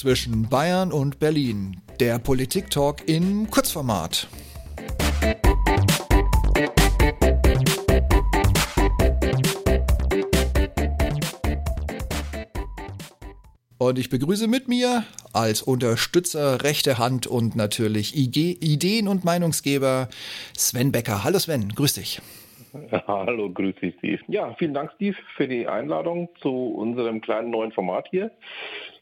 zwischen Bayern und Berlin. Der Politik-Talk im Kurzformat. Und ich begrüße mit mir als Unterstützer, rechte Hand und natürlich Ideen- und Meinungsgeber Sven Becker. Hallo Sven, grüß dich. Hallo, grüß dich, Steve. Ja, vielen Dank, Steve, für die Einladung zu unserem kleinen neuen Format hier.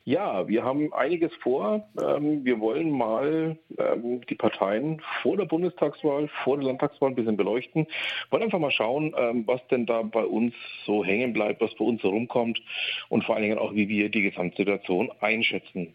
Ja, wir haben einiges vor. Ähm, wir wollen mal ähm, die Parteien vor der Bundestagswahl, vor der Landtagswahl ein bisschen beleuchten. Wollen einfach mal schauen, ähm, was denn da bei uns so hängen bleibt, was bei uns so rumkommt und vor allen Dingen auch, wie wir die Gesamtsituation einschätzen.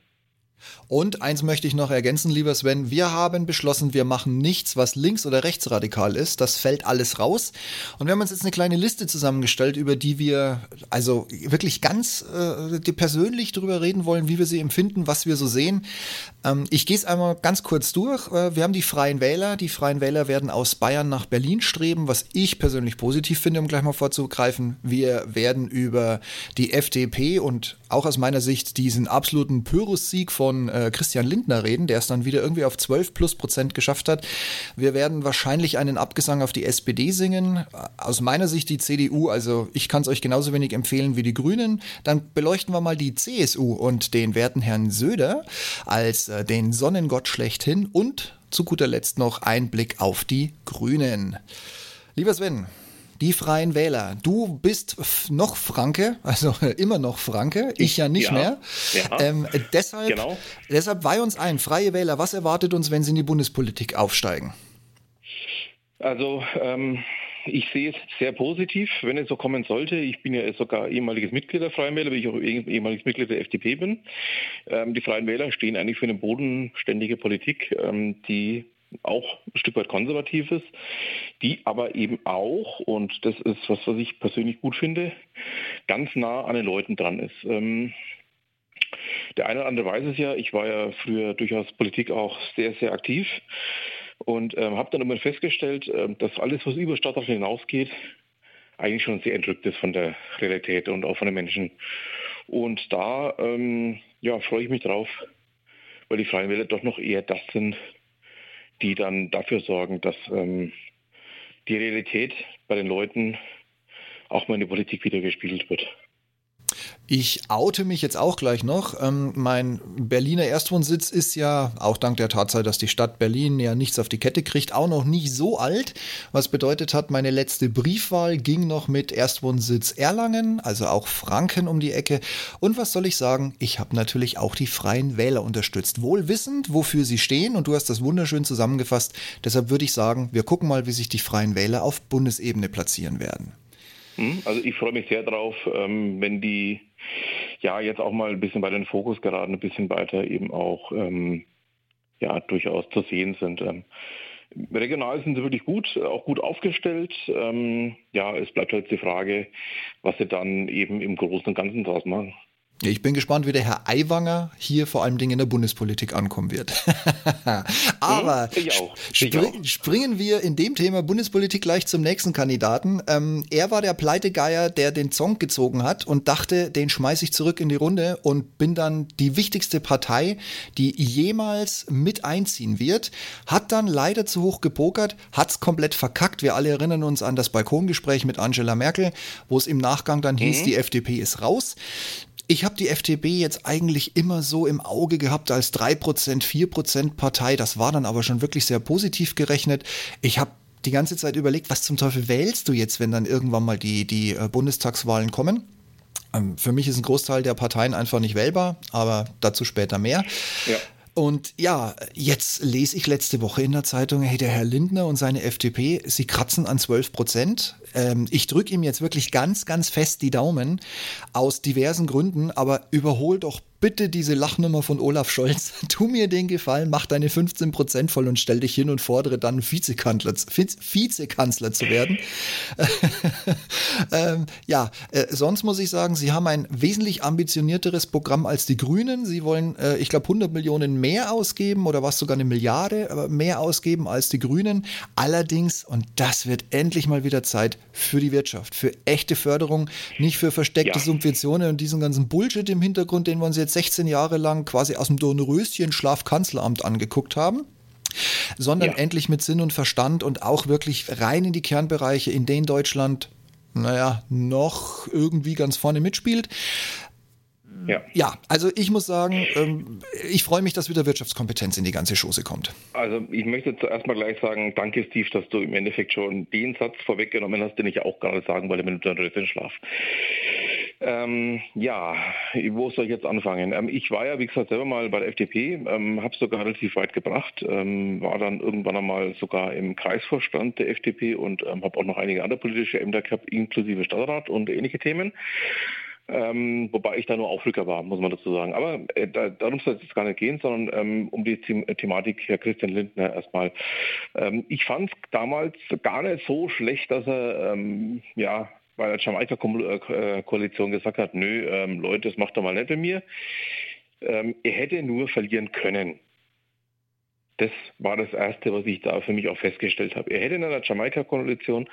Und eins möchte ich noch ergänzen, lieber Sven. Wir haben beschlossen, wir machen nichts, was links- oder rechtsradikal ist. Das fällt alles raus. Und wir haben uns jetzt eine kleine Liste zusammengestellt, über die wir also wirklich ganz äh, persönlich drüber reden wollen, wie wir sie empfinden, was wir so sehen. Ähm, ich gehe es einmal ganz kurz durch. Äh, wir haben die Freien Wähler. Die Freien Wähler werden aus Bayern nach Berlin streben, was ich persönlich positiv finde, um gleich mal vorzugreifen. Wir werden über die FDP und auch aus meiner Sicht diesen absoluten Pyrrhus-Sieg von äh, Christian Lindner reden, der es dann wieder irgendwie auf 12 plus Prozent geschafft hat. Wir werden wahrscheinlich einen Abgesang auf die SPD singen. Aus meiner Sicht die CDU, also ich kann es euch genauso wenig empfehlen wie die Grünen. Dann beleuchten wir mal die CSU und den werten Herrn Söder als äh, den Sonnengott schlechthin und zu guter Letzt noch ein Blick auf die Grünen. Lieber Sven, die Freien Wähler. Du bist noch Franke, also immer noch Franke, ich ja nicht ja, mehr. Ja, ähm, deshalb, genau. deshalb weih uns ein, Freie Wähler, was erwartet uns, wenn sie in die Bundespolitik aufsteigen? Also ähm, ich sehe es sehr positiv, wenn es so kommen sollte. Ich bin ja sogar ehemaliges Mitglied der Freien Wähler, weil ich auch ehemaliges Mitglied der FDP bin. Ähm, die Freien Wähler stehen eigentlich für eine bodenständige Politik, ähm, die auch ein Stück weit konservativ ist, die aber eben auch, und das ist was, was ich persönlich gut finde, ganz nah an den Leuten dran ist. Ähm, der eine oder andere weiß es ja, ich war ja früher durchaus Politik auch sehr, sehr aktiv und ähm, habe dann immer festgestellt, äh, dass alles, was über Stadtrat hinausgeht, eigentlich schon sehr entrückt ist von der Realität und auch von den Menschen. Und da ähm, ja, freue ich mich drauf, weil die Freien Wähler doch noch eher das sind, die dann dafür sorgen, dass ähm, die Realität bei den Leuten auch mal in der Politik wieder gespiegelt wird. Ich oute mich jetzt auch gleich noch. Ähm, mein Berliner Erstwohnsitz ist ja, auch dank der Tatsache, dass die Stadt Berlin ja nichts auf die Kette kriegt, auch noch nicht so alt. Was bedeutet hat, meine letzte Briefwahl ging noch mit Erstwohnsitz Erlangen, also auch Franken um die Ecke. Und was soll ich sagen? Ich habe natürlich auch die Freien Wähler unterstützt. Wohl wissend, wofür sie stehen. Und du hast das wunderschön zusammengefasst. Deshalb würde ich sagen, wir gucken mal, wie sich die Freien Wähler auf Bundesebene platzieren werden. Hm, also ich freue mich sehr drauf, ähm, wenn die ja jetzt auch mal ein bisschen bei den Fokus geraten, ein bisschen weiter eben auch ähm, ja durchaus zu sehen sind. Ähm, regional sind sie wirklich gut, auch gut aufgestellt. Ähm, ja, es bleibt halt die Frage, was sie dann eben im Großen und Ganzen draus machen. Ich bin gespannt, wie der Herr Aiwanger hier vor allem in der Bundespolitik ankommen wird. Aber hm, spring, springen wir in dem Thema Bundespolitik gleich zum nächsten Kandidaten. Ähm, er war der Pleitegeier, der den Zong gezogen hat und dachte, den schmeiße ich zurück in die Runde und bin dann die wichtigste Partei, die jemals mit einziehen wird. Hat dann leider zu hoch gepokert, hat es komplett verkackt. Wir alle erinnern uns an das Balkongespräch mit Angela Merkel, wo es im Nachgang dann hieß, mhm. die FDP ist raus. Ich habe die FDP jetzt eigentlich immer so im Auge gehabt als 3%, 4% Partei. Das war dann aber schon wirklich sehr positiv gerechnet. Ich habe die ganze Zeit überlegt, was zum Teufel wählst du jetzt, wenn dann irgendwann mal die, die äh, Bundestagswahlen kommen? Ähm, für mich ist ein Großteil der Parteien einfach nicht wählbar, aber dazu später mehr. Ja. Und ja, jetzt lese ich letzte Woche in der Zeitung, hey, der Herr Lindner und seine FDP, sie kratzen an 12 Prozent. Ähm, ich drücke ihm jetzt wirklich ganz, ganz fest die Daumen aus diversen Gründen, aber überhol doch bitte diese Lachnummer von Olaf Scholz. Tu mir den Gefallen, mach deine 15% voll und stell dich hin und fordere dann Vizekanzler, Vizekanzler zu werden. ähm, ja, äh, sonst muss ich sagen, sie haben ein wesentlich ambitionierteres Programm als die Grünen. Sie wollen, äh, ich glaube, 100 Millionen mehr ausgeben oder was sogar eine Milliarde mehr ausgeben als die Grünen. Allerdings, und das wird endlich mal wieder Zeit für die Wirtschaft, für echte Förderung, nicht für versteckte ja. Subventionen und diesen ganzen Bullshit im Hintergrund, den wir uns jetzt jetzt 16 Jahre lang quasi aus dem Dornröschen-Schlaf Kanzleramt angeguckt haben sondern ja. endlich mit Sinn und Verstand und auch wirklich rein in die Kernbereiche, in denen Deutschland, naja, noch irgendwie ganz vorne mitspielt. Ja. ja, also ich muss sagen, ähm, ich freue mich, dass wieder Wirtschaftskompetenz in die ganze Chose kommt. Also ich möchte zuerst mal gleich sagen, danke Steve, dass du im Endeffekt schon den Satz vorweggenommen hast, den ich auch gerade sagen wollte mit dem Schlaf. Ähm, ja, wo soll ich jetzt anfangen? Ähm, ich war ja, wie gesagt, selber mal bei der FDP, ähm, habe es sogar relativ weit gebracht, ähm, war dann irgendwann einmal sogar im Kreisvorstand der FDP und ähm, habe auch noch einige andere politische Ämter gehabt, inklusive Stadtrat und ähnliche Themen. Ähm, wobei ich da nur Aufrücker war, muss man dazu sagen. Aber äh, da, darum soll es jetzt gar nicht gehen, sondern ähm, um die The Thematik Herr Christian Lindner erstmal. Ähm, ich fand es damals gar nicht so schlecht, dass er ähm, ja bei der Jamaika-Koalition gesagt hat, nö, ähm, Leute, das macht doch mal nicht bei mir. Ähm, er hätte nur verlieren können. Das war das Erste, was ich da für mich auch festgestellt habe. Er hätte in einer Jamaika-Koalition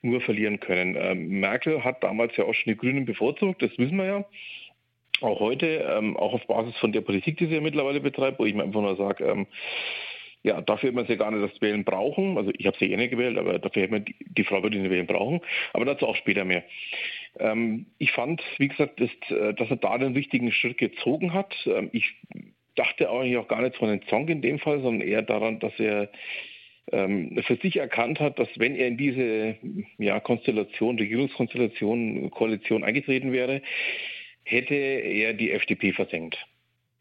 nur verlieren können. Ähm, Merkel hat damals ja auch schon die Grünen bevorzugt, das wissen wir ja. Auch heute, ähm, auch auf Basis von der Politik, die sie ja mittlerweile betreibt, wo ich mir einfach nur sage, ähm, ja, dafür hätte man sie gar nicht das Wählen brauchen. Also ich habe sie eh nicht gewählt, aber dafür hätte man die, die Frau würde nicht wählen brauchen. Aber dazu auch später mehr. Ähm, ich fand, wie gesagt, dass, äh, dass er da den richtigen Schritt gezogen hat. Ähm, ich dachte eigentlich auch gar nicht von den Song in dem Fall, sondern eher daran, dass er ähm, für sich erkannt hat, dass wenn er in diese ja, Konstellation, Regierungskonstellation, Koalition eingetreten wäre, hätte er die FDP versenkt.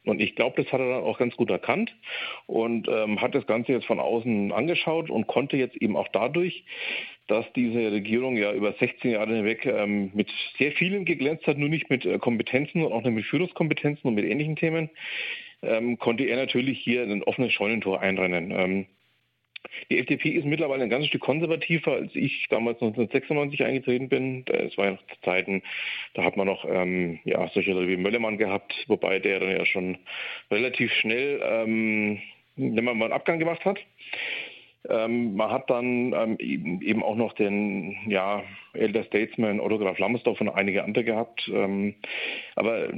Und ich glaube, das hat er dann auch ganz gut erkannt und ähm, hat das Ganze jetzt von außen angeschaut und konnte jetzt eben auch dadurch, dass diese Regierung ja über 16 Jahre hinweg ähm, mit sehr vielen geglänzt hat, nur nicht mit äh, Kompetenzen und auch nicht mit Führungskompetenzen und mit ähnlichen Themen, ähm, konnte er natürlich hier ein offenes Scheunentor einrennen. Ähm, die FDP ist mittlerweile ein ganzes Stück konservativer, als ich damals 1996 eingetreten bin. Es war ja noch zu Zeiten, da hat man noch ähm, ja, solche Leute wie Möllemann gehabt, wobei der dann ja schon relativ schnell ähm, mal einen Abgang gemacht hat. Ähm, man hat dann ähm, eben auch noch den ja, Elder Statesman Otto Graf Lammersdorf und einige andere gehabt. Ähm, aber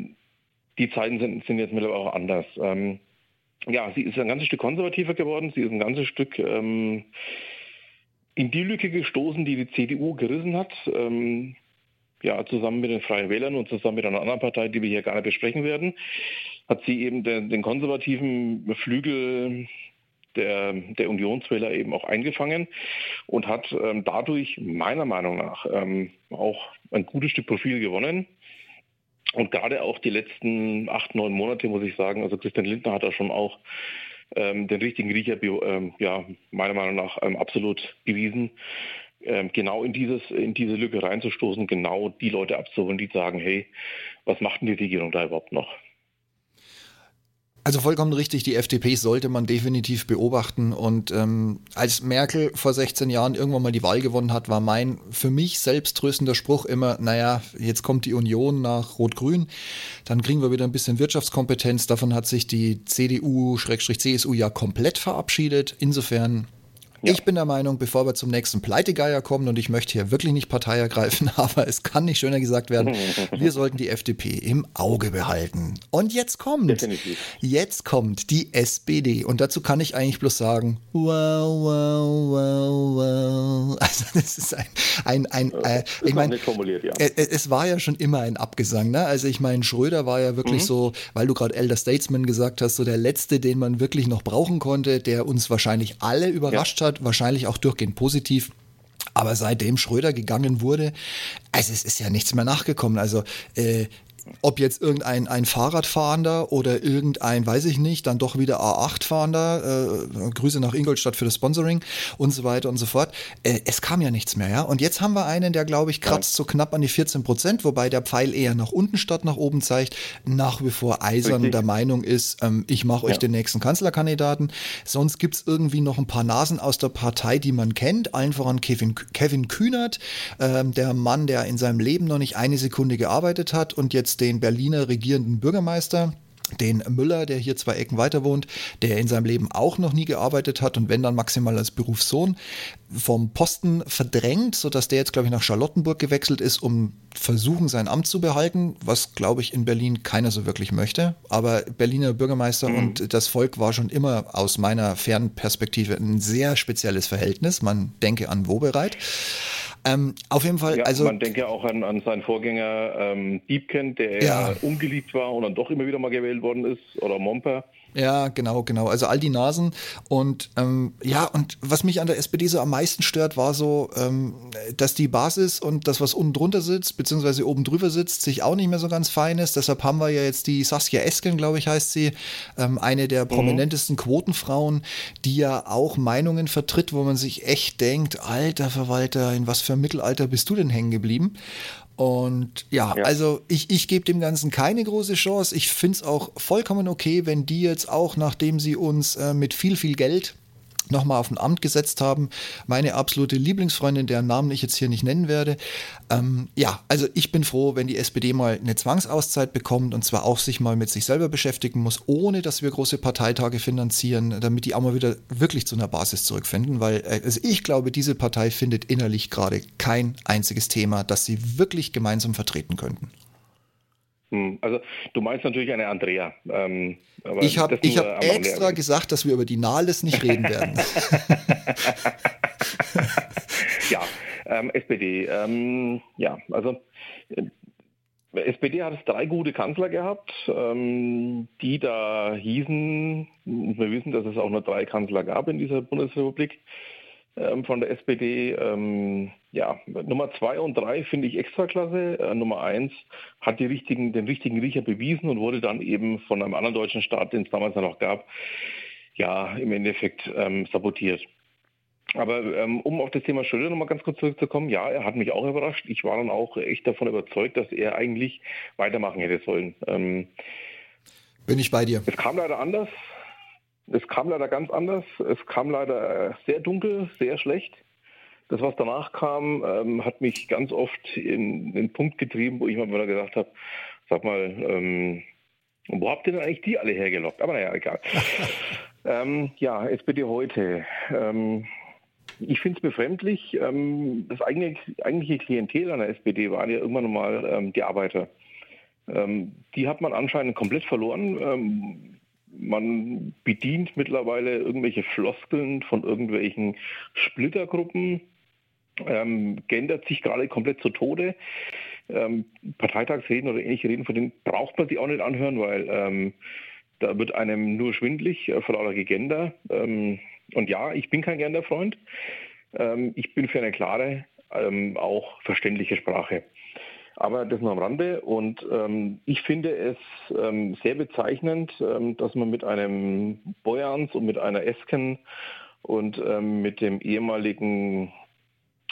die Zeiten sind, sind jetzt mittlerweile auch anders. Ähm, ja, sie ist ein ganzes Stück konservativer geworden, sie ist ein ganzes Stück ähm, in die Lücke gestoßen, die die CDU gerissen hat. Ähm, ja, zusammen mit den Freien Wählern und zusammen mit einer anderen Partei, die wir hier nicht besprechen werden, hat sie eben den, den konservativen Flügel der, der Unionswähler eben auch eingefangen und hat ähm, dadurch meiner Meinung nach ähm, auch ein gutes Stück Profil gewonnen. Und gerade auch die letzten acht, neun Monate, muss ich sagen, also Christian Lindner hat da schon auch ähm, den richtigen Riecher, ähm, ja, meiner Meinung nach ähm, absolut bewiesen, ähm, genau in, dieses, in diese Lücke reinzustoßen, genau die Leute abzuholen, die sagen, hey, was macht denn die Regierung da überhaupt noch? Also vollkommen richtig, die FDP sollte man definitiv beobachten. Und ähm, als Merkel vor 16 Jahren irgendwann mal die Wahl gewonnen hat, war mein für mich selbsttröstender Spruch immer, naja, jetzt kommt die Union nach Rot-Grün, dann kriegen wir wieder ein bisschen Wirtschaftskompetenz. Davon hat sich die CDU-CSU ja komplett verabschiedet. Insofern ja. Ich bin der Meinung, bevor wir zum nächsten Pleitegeier kommen, und ich möchte hier wirklich nicht Partei ergreifen, aber es kann nicht schöner gesagt werden, wir sollten die FDP im Auge behalten. Und jetzt kommt, Definitiv. jetzt kommt die SPD. Und dazu kann ich eigentlich bloß sagen, wow, wow, wow, wow. Also das ist ein, ein, ein äh, ich meine, ja. Äh, äh, es war ja schon immer ein Abgesang. Ne? Also ich meine, Schröder war ja wirklich mhm. so, weil du gerade Elder Statesman gesagt hast, so der letzte, den man wirklich noch brauchen konnte, der uns wahrscheinlich alle überrascht ja. hat hat, wahrscheinlich auch durchgehend positiv. Aber seitdem Schröder gegangen wurde, also es ist ja nichts mehr nachgekommen. Also äh, ob jetzt irgendein ein Fahrradfahrender oder irgendein, weiß ich nicht, dann doch wieder A8-Fahrender, äh, Grüße nach Ingolstadt für das Sponsoring und so weiter und so fort. Äh, es kam ja nichts mehr, ja. Und jetzt haben wir einen, der, glaube ich, kratzt so knapp an die 14 Prozent, wobei der Pfeil eher nach unten statt nach oben zeigt. Nach wie vor eisern Richtig. der Meinung ist, ähm, ich mache euch ja. den nächsten Kanzlerkandidaten. Sonst gibt es irgendwie noch ein paar Nasen aus der Partei, die man kennt. Allen voran Kevin, Kevin Kühnert, ähm, der Mann, der in seinem Leben noch nicht eine Sekunde gearbeitet hat und jetzt den Berliner regierenden Bürgermeister den Müller, der hier zwei Ecken weiter wohnt, der in seinem Leben auch noch nie gearbeitet hat und wenn dann maximal als Berufssohn vom Posten verdrängt, sodass der jetzt, glaube ich, nach Charlottenburg gewechselt ist, um versuchen, sein Amt zu behalten, was, glaube ich, in Berlin keiner so wirklich möchte. Aber Berliner Bürgermeister mhm. und das Volk war schon immer aus meiner fernen Perspektive ein sehr spezielles Verhältnis. Man denke an Wobereit. Ähm, auf jeden Fall, ja, also. Man denke auch an, an seinen Vorgänger ähm, Diebken, der ja. ungeliebt war und dann doch immer wieder mal gewählt worden ist, oder Momper. Ja, genau, genau. Also all die Nasen. Und ähm, ja, und was mich an der SPD so am meisten stört, war so, ähm, dass die Basis und das, was unten drunter sitzt, beziehungsweise oben drüber sitzt, sich auch nicht mehr so ganz fein ist. Deshalb haben wir ja jetzt die Saskia Esken, glaube ich, heißt sie, ähm, eine der mhm. prominentesten Quotenfrauen, die ja auch Meinungen vertritt, wo man sich echt denkt, alter Verwalter, in was für Mittelalter bist du denn hängen geblieben? Und ja, ja, also ich, ich gebe dem Ganzen keine große Chance. Ich finde es auch vollkommen okay, wenn die jetzt auch, nachdem sie uns äh, mit viel, viel Geld nochmal auf ein Amt gesetzt haben. Meine absolute Lieblingsfreundin, deren Namen ich jetzt hier nicht nennen werde. Ähm, ja, also ich bin froh, wenn die SPD mal eine Zwangsauszeit bekommt und zwar auch sich mal mit sich selber beschäftigen muss, ohne dass wir große Parteitage finanzieren, damit die auch mal wieder wirklich zu einer Basis zurückfinden, weil äh, also ich glaube, diese Partei findet innerlich gerade kein einziges Thema, das sie wirklich gemeinsam vertreten könnten. Hm, also du meinst natürlich eine Andrea. Ähm, ich habe hab extra gesagt, dass wir über die Nahles nicht reden werden. ja, ähm, SPD. Ähm, ja, also äh, SPD hat es drei gute Kanzler gehabt, ähm, die da hießen, wir wissen, dass es auch nur drei Kanzler gab in dieser Bundesrepublik ähm, von der SPD. Ähm, ja, Nummer zwei und drei finde ich extra klasse. Äh, Nummer eins hat die richtigen, den richtigen Riecher bewiesen und wurde dann eben von einem anderen deutschen Staat, den es damals noch gab, ja, im Endeffekt ähm, sabotiert. Aber ähm, um auf das Thema Schröder nochmal ganz kurz zurückzukommen, ja, er hat mich auch überrascht. Ich war dann auch echt davon überzeugt, dass er eigentlich weitermachen hätte sollen. Ähm, Bin ich bei dir. Es kam leider anders. Es kam leider ganz anders. Es kam leider äh, sehr dunkel, sehr schlecht. Das, was danach kam, ähm, hat mich ganz oft in den Punkt getrieben, wo ich mir mal gedacht habe, sag mal, ähm, wo habt ihr denn eigentlich die alle hergelockt? Aber naja, egal. ähm, ja, SPD heute. Ähm, ich finde es befremdlich. Ähm, das eigentliche, eigentliche Klientel an der SPD waren ja irgendwann mal ähm, die Arbeiter. die hat man anscheinend komplett verloren man bedient mittlerweile irgendwelche Floskeln von irgendwelchen Splittergruppen, ähm, gendert sich gerade komplett zu Tode. Ähm, Parteitagsreden oder ähnliche Reden, von denen braucht man sich auch nicht anhören, weil ähm, da wird einem nur schwindlig äh, vor lauter Gegender. Ähm, und ja, ich bin kein Genderfreund. Ähm, ich bin für eine klare, ähm, auch verständliche Sprache. Aber das nur am Rande. Und ähm, ich finde es ähm, sehr bezeichnend, ähm, dass man mit einem Boyans und mit einer Esken und ähm, mit dem ehemaligen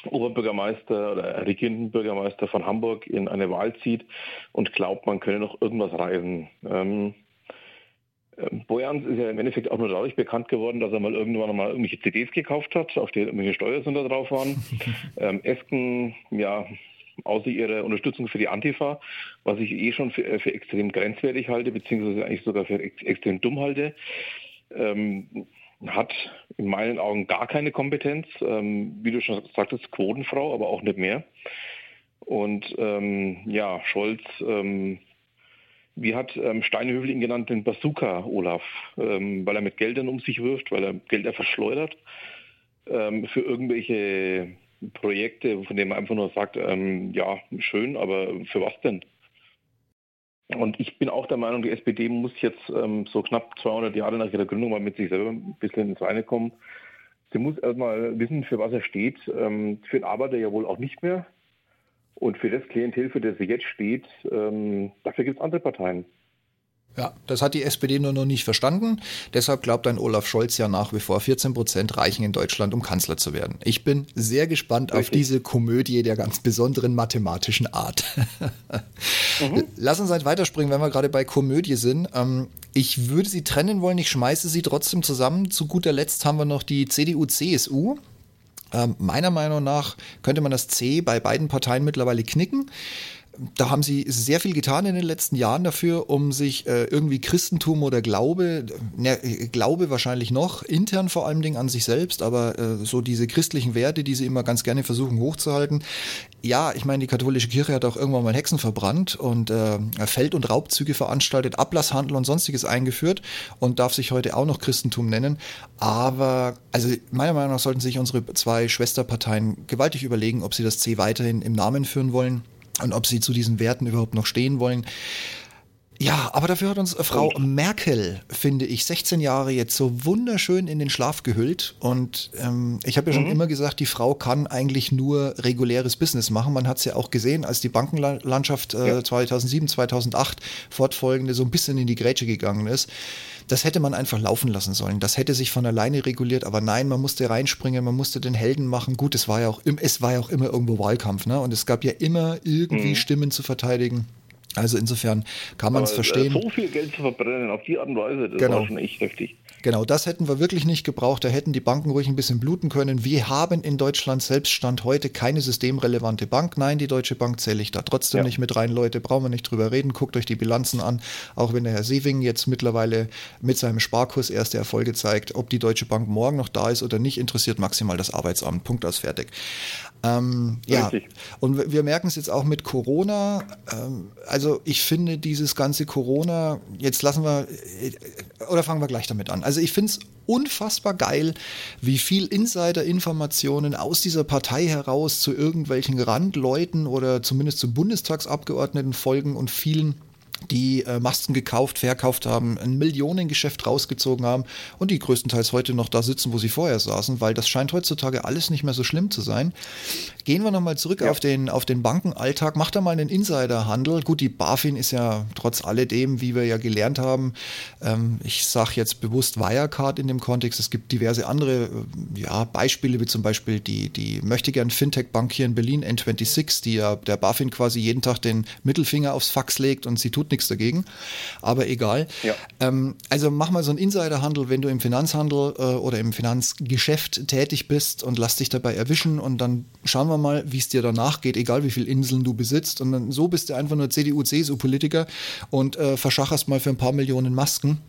Oberbürgermeister oder regierenden Bürgermeister von Hamburg in eine Wahl zieht und glaubt, man könne noch irgendwas reisen. Ähm, ähm Boyans ist ja im Endeffekt auch nur dadurch bekannt geworden, dass er mal irgendwann mal irgendwelche CDs gekauft hat, auf denen irgendwelche Steuersünder drauf waren. ähm, Esken, ja, außer ihrer Unterstützung für die Antifa, was ich eh schon für, äh, für extrem grenzwertig halte, beziehungsweise eigentlich sogar für ex extrem dumm halte, ähm, hat in meinen Augen gar keine Kompetenz, ähm, wie du schon sagtest, Quotenfrau, aber auch nicht mehr. Und ähm, ja, Scholz, ähm, wie hat ähm, Steinhövel ihn genannt, den Bazooka Olaf, ähm, weil er mit Geldern um sich wirft, weil er Gelder verschleudert ähm, für irgendwelche Projekte, von denen man einfach nur sagt, ähm, ja, schön, aber für was denn? Und ich bin auch der Meinung, die SPD muss jetzt ähm, so knapp 200 Jahre nach ihrer Gründung mal mit sich selber ein bisschen ins Reine kommen. Sie muss erstmal wissen, für was er steht. Ähm, für den Arbeiter ja wohl auch nicht mehr. Und für das Klientel, für das sie jetzt steht, ähm, dafür gibt es andere Parteien. Ja, das hat die SPD nur noch nicht verstanden. Deshalb glaubt ein Olaf Scholz ja nach wie vor, 14 Prozent reichen in Deutschland, um Kanzler zu werden. Ich bin sehr gespannt Richtig. auf diese Komödie der ganz besonderen mathematischen Art. mhm. Lass uns halt weiterspringen, wenn wir gerade bei Komödie sind. Ähm, ich würde sie trennen wollen, ich schmeiße sie trotzdem zusammen. Zu guter Letzt haben wir noch die CDU-CSU. Ähm, meiner Meinung nach könnte man das C bei beiden Parteien mittlerweile knicken. Da haben sie sehr viel getan in den letzten Jahren dafür, um sich äh, irgendwie Christentum oder Glaube, ne, Glaube wahrscheinlich noch, intern vor allem Dingen an sich selbst, aber äh, so diese christlichen Werte, die sie immer ganz gerne versuchen hochzuhalten. Ja, ich meine, die katholische Kirche hat auch irgendwann mal Hexen verbrannt und äh, Feld- und Raubzüge veranstaltet, Ablasshandel und sonstiges eingeführt und darf sich heute auch noch Christentum nennen. Aber, also meiner Meinung nach sollten sich unsere zwei Schwesterparteien gewaltig überlegen, ob sie das C weiterhin im Namen führen wollen und ob sie zu diesen Werten überhaupt noch stehen wollen. Ja, aber dafür hat uns Frau und? Merkel, finde ich, 16 Jahre jetzt so wunderschön in den Schlaf gehüllt. Und ähm, ich habe ja schon mhm. immer gesagt, die Frau kann eigentlich nur reguläres Business machen. Man hat es ja auch gesehen, als die Bankenlandschaft äh, ja. 2007, 2008 fortfolgende so ein bisschen in die Grätsche gegangen ist. Das hätte man einfach laufen lassen sollen. Das hätte sich von alleine reguliert, aber nein, man musste reinspringen, man musste den Helden machen. Gut, es war ja auch, es war ja auch immer irgendwo Wahlkampf, ne? Und es gab ja immer irgendwie mhm. Stimmen zu verteidigen. Also insofern kann man es äh, verstehen. So viel Geld zu verbrennen auf die Art und Weise, das genau. war schon echt heftig. Genau, das hätten wir wirklich nicht gebraucht. Da hätten die Banken ruhig ein bisschen bluten können. Wir haben in Deutschland selbst Stand heute keine systemrelevante Bank. Nein, die Deutsche Bank zähle ich da trotzdem ja. nicht mit rein. Leute, brauchen wir nicht drüber reden. Guckt euch die Bilanzen an. Auch wenn der Herr Sewing jetzt mittlerweile mit seinem Sparkurs erste Erfolge zeigt, ob die Deutsche Bank morgen noch da ist oder nicht, interessiert maximal das Arbeitsamt. Punkt aus fertig. Ähm, ja, und wir merken es jetzt auch mit Corona. Ähm, also ich finde dieses ganze Corona, jetzt lassen wir, äh, oder fangen wir gleich damit an. Also ich finde es unfassbar geil, wie viel Insider-Informationen aus dieser Partei heraus zu irgendwelchen Randleuten oder zumindest zu Bundestagsabgeordneten folgen und vielen die äh, Masken gekauft, verkauft haben, ein Millionengeschäft rausgezogen haben und die größtenteils heute noch da sitzen, wo sie vorher saßen, weil das scheint heutzutage alles nicht mehr so schlimm zu sein. Gehen wir nochmal zurück ja. auf, den, auf den Bankenalltag. Macht da mal einen Insiderhandel. Gut, die BaFin ist ja trotz alledem, wie wir ja gelernt haben, ähm, ich sage jetzt bewusst Wirecard in dem Kontext. Es gibt diverse andere äh, ja, Beispiele, wie zum Beispiel die, die möchte gern Fintech-Bank hier in Berlin, N26, die ja der BaFin quasi jeden Tag den Mittelfinger aufs Fax legt und sie tut nichts dagegen. Aber egal. Ja. Ähm, also mach mal so einen Insiderhandel, wenn du im Finanzhandel äh, oder im Finanzgeschäft tätig bist und lass dich dabei erwischen und dann schauen wir mal, wie es dir danach geht, egal wie viele Inseln du besitzt. Und dann so bist du einfach nur CDU, CSU-Politiker und äh, verschacherst mal für ein paar Millionen Masken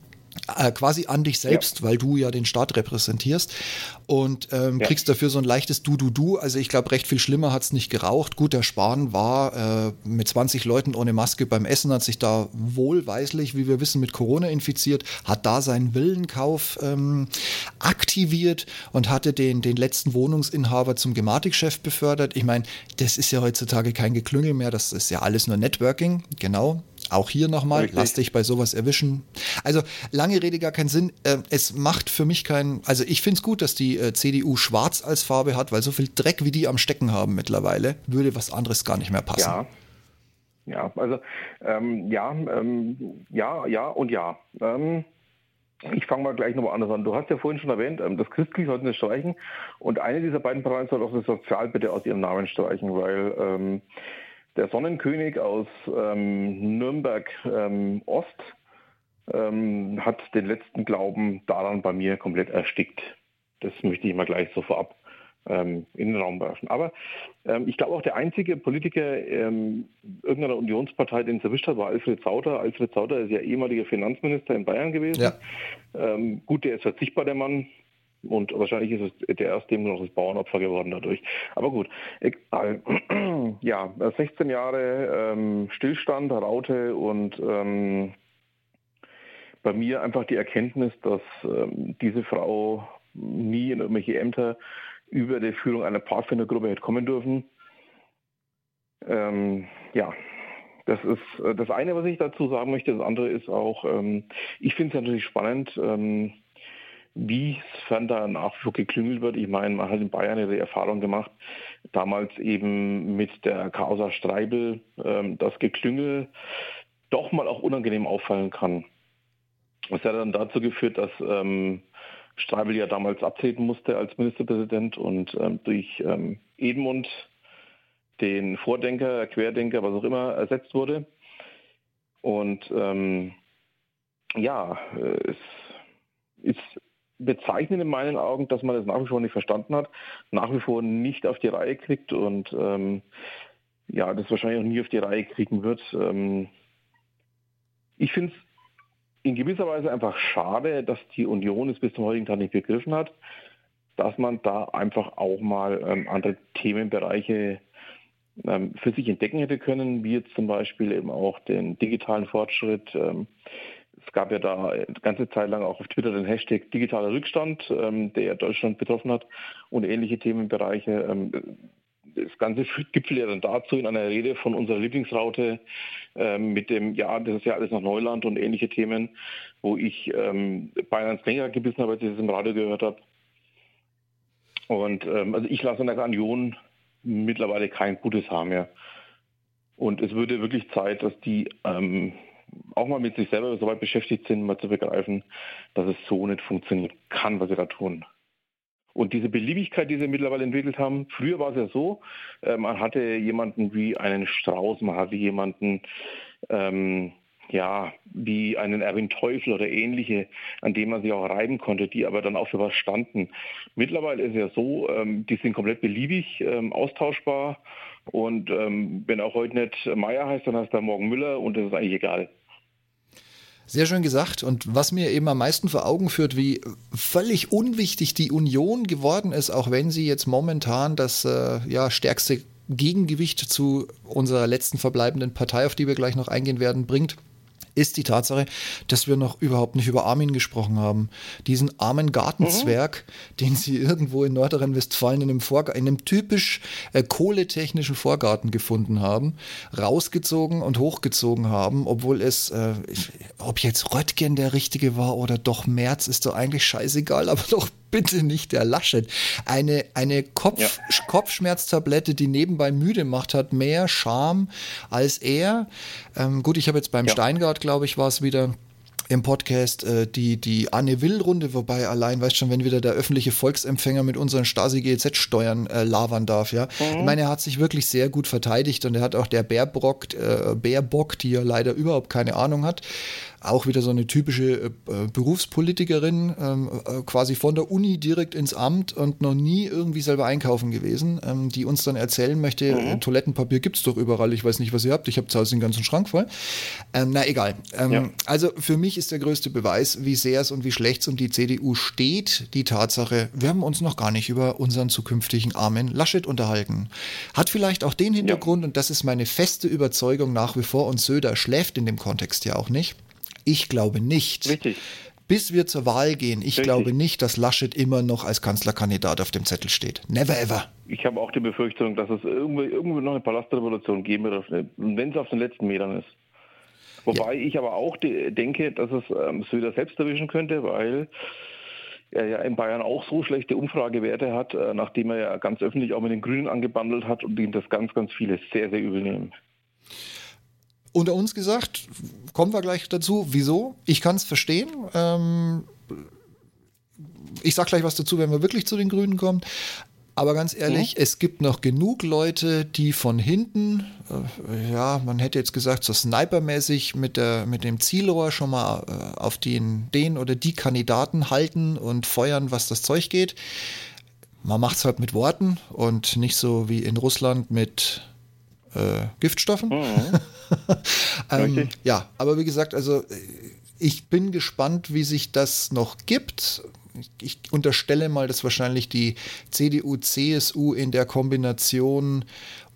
äh, quasi an dich selbst, ja. weil du ja den Staat repräsentierst und ähm, ja. kriegst dafür so ein leichtes Du-Du-Du. Also ich glaube, recht viel schlimmer hat es nicht geraucht. Gut, der Spahn war äh, mit 20 Leuten ohne Maske beim Essen, hat sich da wohlweislich, wie wir wissen, mit Corona infiziert, hat da seinen Willenkauf ähm, aktiviert und hatte den, den letzten Wohnungsinhaber zum Gematikchef befördert. Ich meine, das ist ja heutzutage kein Geklüngel mehr, das ist ja alles nur Networking, genau. Auch hier nochmal, lass dich bei sowas erwischen. Also lange Rede, gar keinen Sinn. Äh, es macht für mich keinen, also ich finde es gut, dass die äh, CDU schwarz als Farbe hat, weil so viel Dreck, wie die am Stecken haben mittlerweile, würde was anderes gar nicht mehr passen. Ja. Ja, also ähm, ja, ähm, ja, ja und ja. Ähm, ich fange mal gleich nochmal anders an. Du hast ja vorhin schon erwähnt, ähm, das Christlich sollten sie streichen und eine dieser beiden Parteien soll auch das Sozial bitte aus ihrem Namen streichen, weil ähm, der Sonnenkönig aus ähm, Nürnberg ähm, Ost ähm, hat den letzten Glauben daran bei mir komplett erstickt. Das möchte ich mal gleich so vorab ähm, in den Raum werfen. Aber ähm, ich glaube auch der einzige Politiker ähm, irgendeiner Unionspartei, den es erwischt hat, war Alfred Sauter. Alfred Sauter ist ja ehemaliger Finanzminister in Bayern gewesen. Ja. Gut, der ist verzichtbar, der Mann. Und wahrscheinlich ist es der erste noch das Bauernopfer geworden dadurch. Aber gut, egal. Ja, 16 Jahre ähm, Stillstand, Raute und ähm, bei mir einfach die Erkenntnis, dass ähm, diese Frau nie in irgendwelche Ämter über die Führung einer Pfadfindergruppe hätte kommen dürfen. Ähm, ja, das ist äh, das eine, was ich dazu sagen möchte. Das andere ist auch, ähm, ich finde es natürlich spannend, ähm, Wiefern da nach wie vor geklüngelt wird. Ich meine, man hat in Bayern ihre Erfahrung gemacht, damals eben mit der Causa Streibel, ähm, dass Geklüngel doch mal auch unangenehm auffallen kann. Das hat dann dazu geführt, dass ähm, Streibel ja damals abtreten musste als Ministerpräsident und ähm, durch ähm, Edmund, den Vordenker, Querdenker, was auch immer, ersetzt wurde. Und ähm, ja, äh, es ist bezeichnend in meinen Augen, dass man das nach wie vor nicht verstanden hat, nach wie vor nicht auf die Reihe kriegt und ähm, ja, das wahrscheinlich auch nie auf die Reihe kriegen wird. Ähm, ich finde es in gewisser Weise einfach schade, dass die Union es bis zum heutigen Tag nicht begriffen hat, dass man da einfach auch mal ähm, andere Themenbereiche ähm, für sich entdecken hätte können, wie jetzt zum Beispiel eben auch den digitalen Fortschritt. Ähm, es gab ja da eine ganze Zeit lang auch auf Twitter den Hashtag digitaler Rückstand, ähm, der Deutschland betroffen hat und ähnliche Themenbereiche. Ähm, das Ganze gipfelt ja dann dazu in einer Rede von unserer Lieblingsraute ähm, mit dem, ja, das ist ja alles noch Neuland und ähnliche Themen, wo ich ähm, beinahe ans Länger gebissen habe, als ich das im Radio gehört habe. Und ähm, also ich lasse in der Union mittlerweile kein gutes Haar mehr. Und es würde wirklich Zeit, dass die ähm, auch mal mit sich selber so weit beschäftigt sind, mal zu begreifen, dass es so nicht funktionieren kann, was sie da tun. Und diese Beliebigkeit, die sie mittlerweile entwickelt haben, früher war es ja so, äh, man hatte jemanden wie einen Strauß, man hatte jemanden, ähm, ja, wie einen Erwin Teufel oder ähnliche, an dem man sich auch reiben konnte, die aber dann auch für was standen. Mittlerweile ist es ja so, ähm, die sind komplett beliebig, ähm, austauschbar und ähm, wenn auch heute nicht Meier heißt, dann heißt er morgen Müller und das ist eigentlich egal. Sehr schön gesagt. Und was mir eben am meisten vor Augen führt, wie völlig unwichtig die Union geworden ist, auch wenn sie jetzt momentan das äh, ja, stärkste Gegengewicht zu unserer letzten verbleibenden Partei, auf die wir gleich noch eingehen werden, bringt ist die Tatsache, dass wir noch überhaupt nicht über Armin gesprochen haben. Diesen armen Gartenzwerg, mhm. den sie irgendwo in Nordrhein-Westfalen in, einem in einem typisch äh, kohletechnischen Vorgarten gefunden haben, rausgezogen und hochgezogen haben, obwohl es, äh, ob jetzt Röttgen der Richtige war oder doch Merz, ist doch eigentlich scheißegal, aber doch bitte nicht der Laschet. Eine, eine Kopf, ja. Kopfschmerztablette, die nebenbei müde macht, hat mehr Charme als er. Ähm, gut, ich habe jetzt beim ja. Steingart, glaube ich, war es wieder im Podcast äh, die, die Anne Will-Runde, wobei allein, weißt schon, wenn wieder der öffentliche Volksempfänger mit unseren Stasi-GZ-Steuern äh, labern darf, ja. Mhm. Ich meine, er hat sich wirklich sehr gut verteidigt und er hat auch der Baerbock, äh, Baerbock, die ja leider überhaupt keine Ahnung hat, auch wieder so eine typische äh, äh, Berufspolitikerin, ähm, äh, quasi von der Uni direkt ins Amt und noch nie irgendwie selber einkaufen gewesen, ähm, die uns dann erzählen möchte, mhm. Toilettenpapier gibt es doch überall, ich weiß nicht, was ihr habt, ich habe zu Hause den ganzen Schrank voll. Ähm, na egal. Ja. Also für mich ist der größte Beweis, wie sehr es und wie schlecht es um die CDU steht, die Tatsache, wir haben uns noch gar nicht über unseren zukünftigen Armin Laschet unterhalten. Hat vielleicht auch den Hintergrund, ja. und das ist meine feste Überzeugung nach wie vor, und Söder schläft in dem Kontext ja auch nicht ich glaube nicht. Richtig. Bis wir zur Wahl gehen, ich Richtig. glaube nicht, dass Laschet immer noch als Kanzlerkandidat auf dem Zettel steht. Never ever. Ich habe auch die Befürchtung, dass es irgendwie, irgendwie noch eine Palastrevolution geben wird, wenn es auf den letzten Metern ist. Wobei ja. ich aber auch denke, dass es ähm, Söder selbst erwischen könnte, weil er ja in Bayern auch so schlechte Umfragewerte hat, äh, nachdem er ja ganz öffentlich auch mit den Grünen angebandelt hat und ihm das ganz, ganz viele sehr, sehr übel nehmen unter uns gesagt, kommen wir gleich dazu, wieso. Ich kann es verstehen. Ähm, ich sag gleich was dazu, wenn wir wirklich zu den Grünen kommen. Aber ganz ehrlich, mhm. es gibt noch genug Leute, die von hinten, äh, ja, man hätte jetzt gesagt, so snipermäßig mit, der, mit dem Zielrohr schon mal äh, auf den, den oder die Kandidaten halten und feuern, was das Zeug geht. Man macht es halt mit Worten und nicht so wie in Russland mit äh, Giftstoffen. Mhm. ähm, ja, aber wie gesagt, also ich bin gespannt, wie sich das noch gibt. Ich unterstelle mal, dass wahrscheinlich die CDU, CSU in der Kombination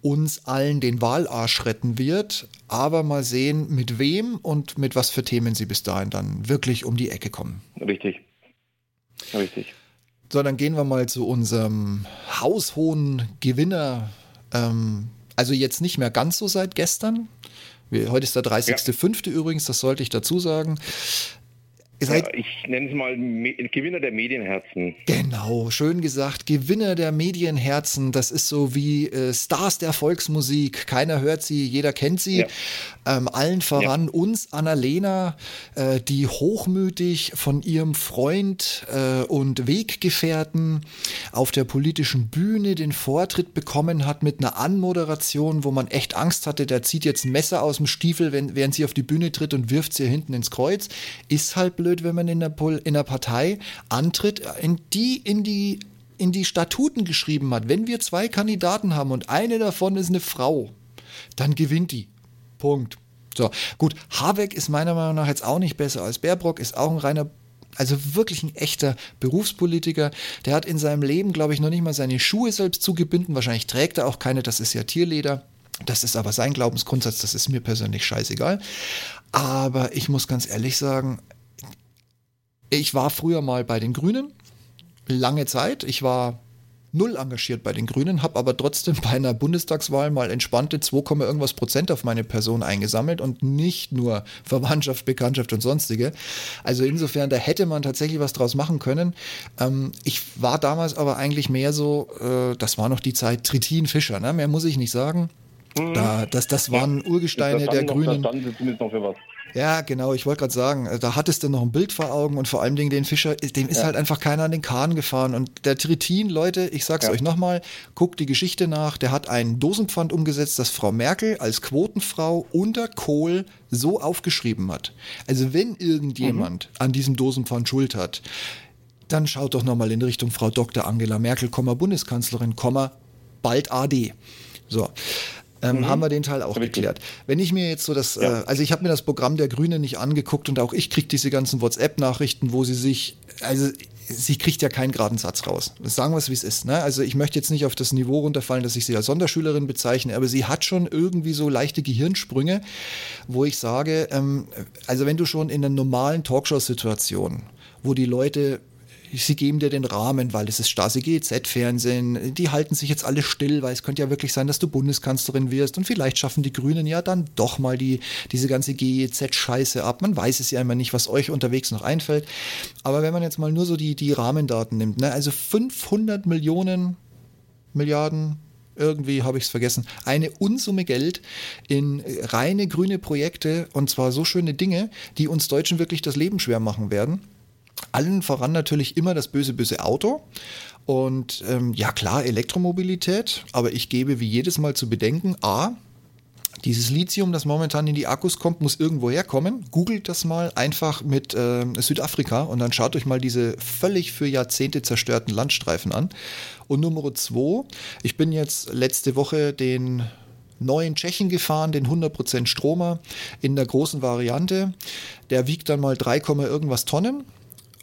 uns allen den Wahlarsch retten wird. Aber mal sehen, mit wem und mit was für Themen sie bis dahin dann wirklich um die Ecke kommen. Richtig. Richtig. So, dann gehen wir mal zu unserem haushohen Gewinner ähm, also jetzt nicht mehr ganz so seit gestern. Heute ist der 30.05. Ja. übrigens, das sollte ich dazu sagen. Ja, ich nenne es mal Gewinner der Medienherzen. Genau, schön gesagt. Gewinner der Medienherzen. Das ist so wie äh, Stars der Volksmusik. Keiner hört sie, jeder kennt sie. Ja. Ähm, allen voran ja. uns, Annalena, äh, die hochmütig von ihrem Freund äh, und Weggefährten auf der politischen Bühne den Vortritt bekommen hat mit einer Anmoderation, wo man echt Angst hatte, der zieht jetzt ein Messer aus dem Stiefel, wenn, während sie auf die Bühne tritt und wirft sie hinten ins Kreuz. Ist halt blöd, wenn man in der, Pol in der Partei antritt, in die, in die in die Statuten geschrieben hat, wenn wir zwei Kandidaten haben und eine davon ist eine Frau, dann gewinnt die. Punkt. So, gut, Habeck ist meiner Meinung nach jetzt auch nicht besser als Baerbock, ist auch ein reiner also wirklich ein echter Berufspolitiker. Der hat in seinem Leben, glaube ich, noch nicht mal seine Schuhe selbst zugebinden. Wahrscheinlich trägt er auch keine, das ist ja Tierleder. Das ist aber sein Glaubensgrundsatz, das ist mir persönlich scheißegal. Aber ich muss ganz ehrlich sagen, ich war früher mal bei den Grünen, lange Zeit. Ich war null engagiert bei den Grünen, habe aber trotzdem bei einer Bundestagswahl mal entspannte 2, irgendwas Prozent auf meine Person eingesammelt und nicht nur Verwandtschaft, Bekanntschaft und sonstige. Also insofern, da hätte man tatsächlich was draus machen können. Ähm, ich war damals aber eigentlich mehr so, äh, das war noch die Zeit Tritin Fischer, ne? mehr muss ich nicht sagen. Mhm. Da, das, das waren Urgesteine der noch, Grünen. Das zumindest noch für was. Ja, genau, ich wollte gerade sagen, äh, da hattest du noch ein Bild vor Augen und vor allem Dingen den Fischer, dem ist ja. halt einfach keiner an den Kahn gefahren. Und der Tritin, Leute, ich sag's ja. euch nochmal, guckt die Geschichte nach, der hat einen Dosenpfand umgesetzt, das Frau Merkel als Quotenfrau unter Kohl so aufgeschrieben hat. Also wenn irgendjemand mhm. an diesem Dosenpfand Schuld hat, dann schaut doch nochmal in Richtung Frau Dr. Angela Merkel, Bundeskanzlerin, bald AD. So ähm, mhm. haben wir den Teil auch Richtig. geklärt. Wenn ich mir jetzt so das, ja. äh, also ich habe mir das Programm der Grünen nicht angeguckt und auch ich kriege diese ganzen WhatsApp-Nachrichten, wo sie sich, also sie kriegt ja keinen geraden Satz raus. Sagen wir es, wie es ist. Ne? Also ich möchte jetzt nicht auf das Niveau runterfallen, dass ich sie als Sonderschülerin bezeichne, aber sie hat schon irgendwie so leichte Gehirnsprünge, wo ich sage, ähm, also wenn du schon in einer normalen Talkshow-Situation, wo die Leute sie geben dir den Rahmen, weil es ist Stasi GZ-Fernsehen, die halten sich jetzt alle still, weil es könnte ja wirklich sein, dass du Bundeskanzlerin wirst und vielleicht schaffen die Grünen ja dann doch mal die, diese ganze GEZ-Scheiße ab. Man weiß es ja immer nicht, was euch unterwegs noch einfällt. Aber wenn man jetzt mal nur so die, die Rahmendaten nimmt, ne? also 500 Millionen Milliarden irgendwie habe ich es vergessen, eine Unsumme Geld in reine grüne Projekte und zwar so schöne Dinge, die uns Deutschen wirklich das Leben schwer machen werden. Allen voran natürlich immer das böse, böse Auto. Und ähm, ja klar, Elektromobilität, aber ich gebe wie jedes Mal zu bedenken, a, dieses Lithium, das momentan in die Akkus kommt, muss irgendwo herkommen. Googelt das mal einfach mit äh, Südafrika und dann schaut euch mal diese völlig für Jahrzehnte zerstörten Landstreifen an. Und Nummer zwei, ich bin jetzt letzte Woche den neuen Tschechen gefahren, den 100% Stromer in der großen Variante. Der wiegt dann mal 3, irgendwas Tonnen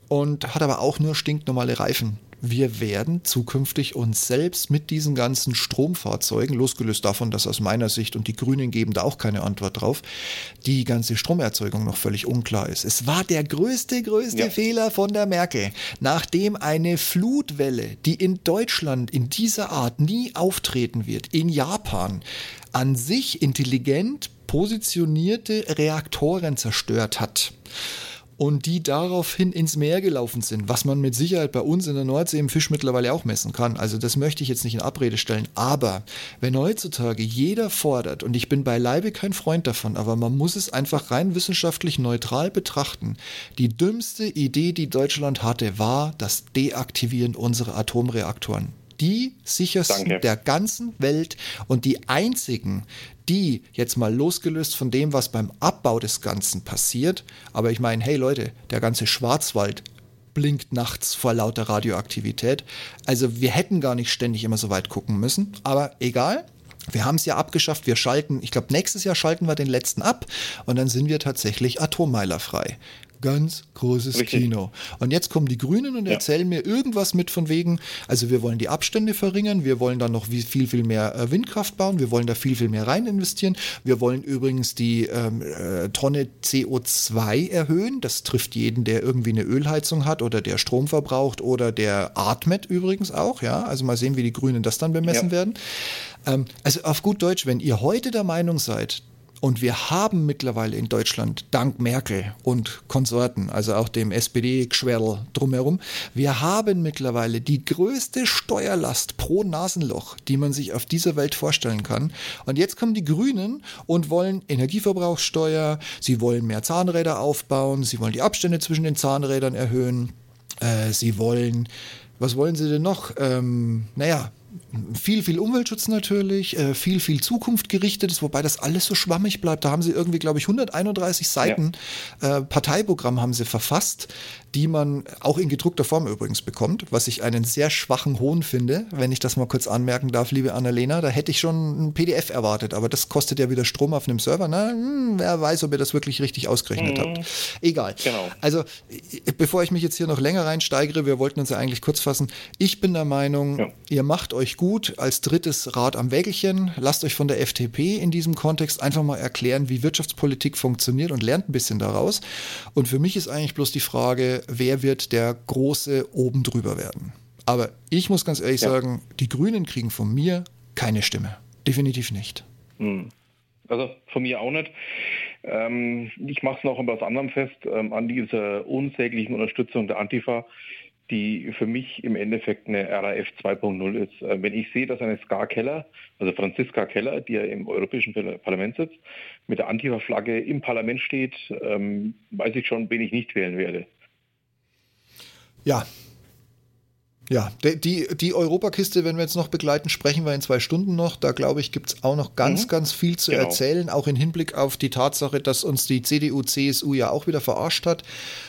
und hat aber auch nur stinknormale Reifen. Wir werden zukünftig uns selbst mit diesen ganzen Stromfahrzeugen, losgelöst davon, dass aus meiner Sicht, und die Grünen geben da auch keine Antwort drauf, die ganze Stromerzeugung noch völlig unklar ist. Es war der größte, größte ja. Fehler von der Merkel, nachdem eine Flutwelle, die in Deutschland in dieser Art nie auftreten wird, in Japan an sich intelligent positionierte Reaktoren zerstört hat und die daraufhin ins Meer gelaufen sind, was man mit Sicherheit bei uns in der Nordsee im Fisch mittlerweile auch messen kann. Also das möchte ich jetzt nicht in Abrede stellen. Aber wenn heutzutage jeder fordert, und ich bin beileibe kein Freund davon, aber man muss es einfach rein wissenschaftlich neutral betrachten, die dümmste Idee, die Deutschland hatte, war das Deaktivieren unserer Atomreaktoren die sichersten Danke. der ganzen Welt und die einzigen, die jetzt mal losgelöst von dem, was beim Abbau des Ganzen passiert, aber ich meine, hey Leute, der ganze Schwarzwald blinkt nachts vor lauter Radioaktivität. Also wir hätten gar nicht ständig immer so weit gucken müssen, aber egal. Wir haben es ja abgeschafft. Wir schalten, ich glaube, nächstes Jahr schalten wir den letzten ab und dann sind wir tatsächlich atommeilerfrei ganz großes Richtig. Kino. Und jetzt kommen die Grünen und ja. erzählen mir irgendwas mit von wegen, also wir wollen die Abstände verringern, wir wollen da noch viel, viel mehr äh, Windkraft bauen, wir wollen da viel, viel mehr rein investieren. Wir wollen übrigens die ähm, äh, Tonne CO2 erhöhen. Das trifft jeden, der irgendwie eine Ölheizung hat oder der Strom verbraucht oder der atmet übrigens auch. Ja, also mal sehen, wie die Grünen das dann bemessen ja. werden. Ähm, also auf gut Deutsch, wenn ihr heute der Meinung seid, und wir haben mittlerweile in Deutschland, dank Merkel und Konsorten, also auch dem SPD-Geschwerl drumherum, wir haben mittlerweile die größte Steuerlast pro Nasenloch, die man sich auf dieser Welt vorstellen kann. Und jetzt kommen die Grünen und wollen Energieverbrauchssteuer, sie wollen mehr Zahnräder aufbauen, sie wollen die Abstände zwischen den Zahnrädern erhöhen, äh, sie wollen, was wollen sie denn noch? Ähm, naja, viel, viel Umweltschutz natürlich, äh, viel, viel zukunftgerichtetes, wobei das alles so schwammig bleibt. Da haben sie irgendwie, glaube ich, 131 Seiten ja. äh, Parteiprogramm haben sie verfasst. Die man auch in gedruckter Form übrigens bekommt, was ich einen sehr schwachen Hohn finde, wenn ich das mal kurz anmerken darf, liebe Annalena. Da hätte ich schon ein PDF erwartet, aber das kostet ja wieder Strom auf einem Server. Na, hm, wer weiß, ob ihr das wirklich richtig ausgerechnet mhm. habt. Egal. Genau. Also, bevor ich mich jetzt hier noch länger reinsteigere, wir wollten uns ja eigentlich kurz fassen. Ich bin der Meinung, ja. ihr macht euch gut als drittes Rad am Wägelchen. Lasst euch von der FDP in diesem Kontext einfach mal erklären, wie Wirtschaftspolitik funktioniert und lernt ein bisschen daraus. Und für mich ist eigentlich bloß die Frage, wer wird der große oben drüber werden. Aber ich muss ganz ehrlich ja. sagen, die Grünen kriegen von mir keine Stimme. Definitiv nicht. Hm. Also von mir auch nicht. Ähm, ich mache es noch an was anderem fest, ähm, an dieser unsäglichen Unterstützung der Antifa, die für mich im Endeffekt eine RAF 2.0 ist. Äh, wenn ich sehe, dass eine Ska Keller, also Franziska Keller, die ja im Europäischen Parlament sitzt, mit der Antifa-Flagge im Parlament steht, ähm, weiß ich schon, wen ich nicht wählen werde. Ja. Ja, die, die Europakiste, wenn wir jetzt noch begleiten, sprechen wir in zwei Stunden noch. Da glaube ich, gibt es auch noch ganz, mhm. ganz viel zu genau. erzählen, auch im Hinblick auf die Tatsache, dass uns die CDU, CSU ja auch wieder verarscht hat.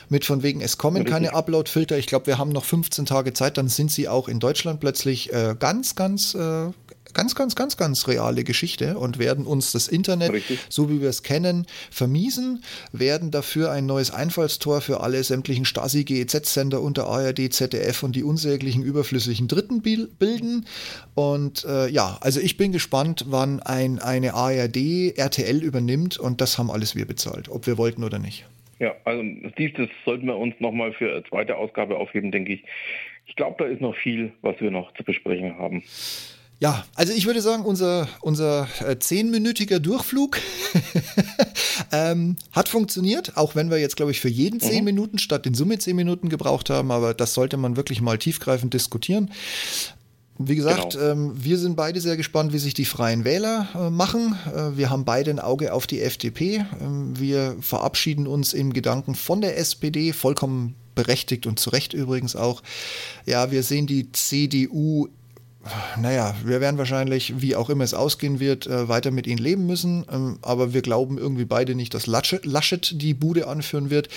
Mit von wegen, es kommen keine Upload-Filter. Ich glaube, wir haben noch 15 Tage Zeit, dann sind sie auch in Deutschland plötzlich äh, ganz, ganz äh, ganz, ganz, ganz, ganz reale Geschichte und werden uns das Internet, Richtig. so wie wir es kennen, vermiesen, werden dafür ein neues Einfallstor für alle sämtlichen Stasi-GEZ-Sender unter ARD, ZDF und die unsäglichen überflüssigen Dritten bilden. Und äh, ja, also ich bin gespannt, wann ein, eine ARD RTL übernimmt und das haben alles wir bezahlt, ob wir wollten oder nicht. Ja, also das sollten wir uns nochmal für eine zweite Ausgabe aufheben, denke ich. Ich glaube, da ist noch viel, was wir noch zu besprechen haben. Ja, also ich würde sagen, unser, unser äh, zehnminütiger Durchflug ähm, hat funktioniert, auch wenn wir jetzt, glaube ich, für jeden zehn mhm. Minuten statt in Summe zehn Minuten gebraucht haben, aber das sollte man wirklich mal tiefgreifend diskutieren. Wie gesagt, genau. ähm, wir sind beide sehr gespannt, wie sich die Freien Wähler äh, machen. Äh, wir haben beide ein Auge auf die FDP. Ähm, wir verabschieden uns im Gedanken von der SPD, vollkommen berechtigt und zu Recht übrigens auch. Ja, wir sehen die CDU naja, wir werden wahrscheinlich, wie auch immer es ausgehen wird, äh, weiter mit ihnen leben müssen. Ähm, aber wir glauben irgendwie beide nicht, dass Laschet, die Bude anführen wird.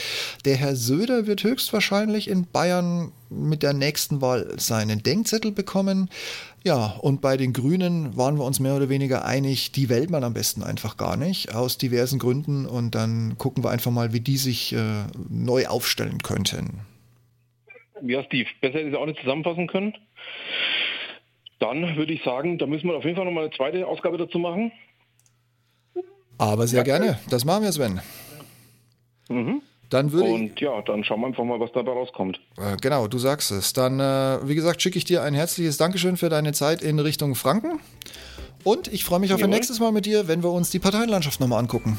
Der Herr Söder wird höchstwahrscheinlich in Bayern mit der nächsten Wahl seinen Denkzettel bekommen. Ja, und bei den Grünen waren wir uns mehr oder weniger einig, die wählt man am besten einfach gar nicht, aus diversen Gründen. Und dann gucken wir einfach mal, wie die sich äh, neu aufstellen könnten. Ja, Steve, besser hätte ich es auch nicht zusammenfassen können. Dann würde ich sagen, da müssen wir auf jeden Fall nochmal eine zweite Ausgabe dazu machen. Aber sehr gerne. Das machen wir, Sven. Mhm. Dann würde Und ja, dann schauen wir einfach mal, was dabei rauskommt. Äh, genau, du sagst es. Dann, äh, wie gesagt, schicke ich dir ein herzliches Dankeschön für deine Zeit in Richtung Franken. Und ich freue mich auf Jawohl. ein nächstes Mal mit dir, wenn wir uns die Parteienlandschaft nochmal angucken.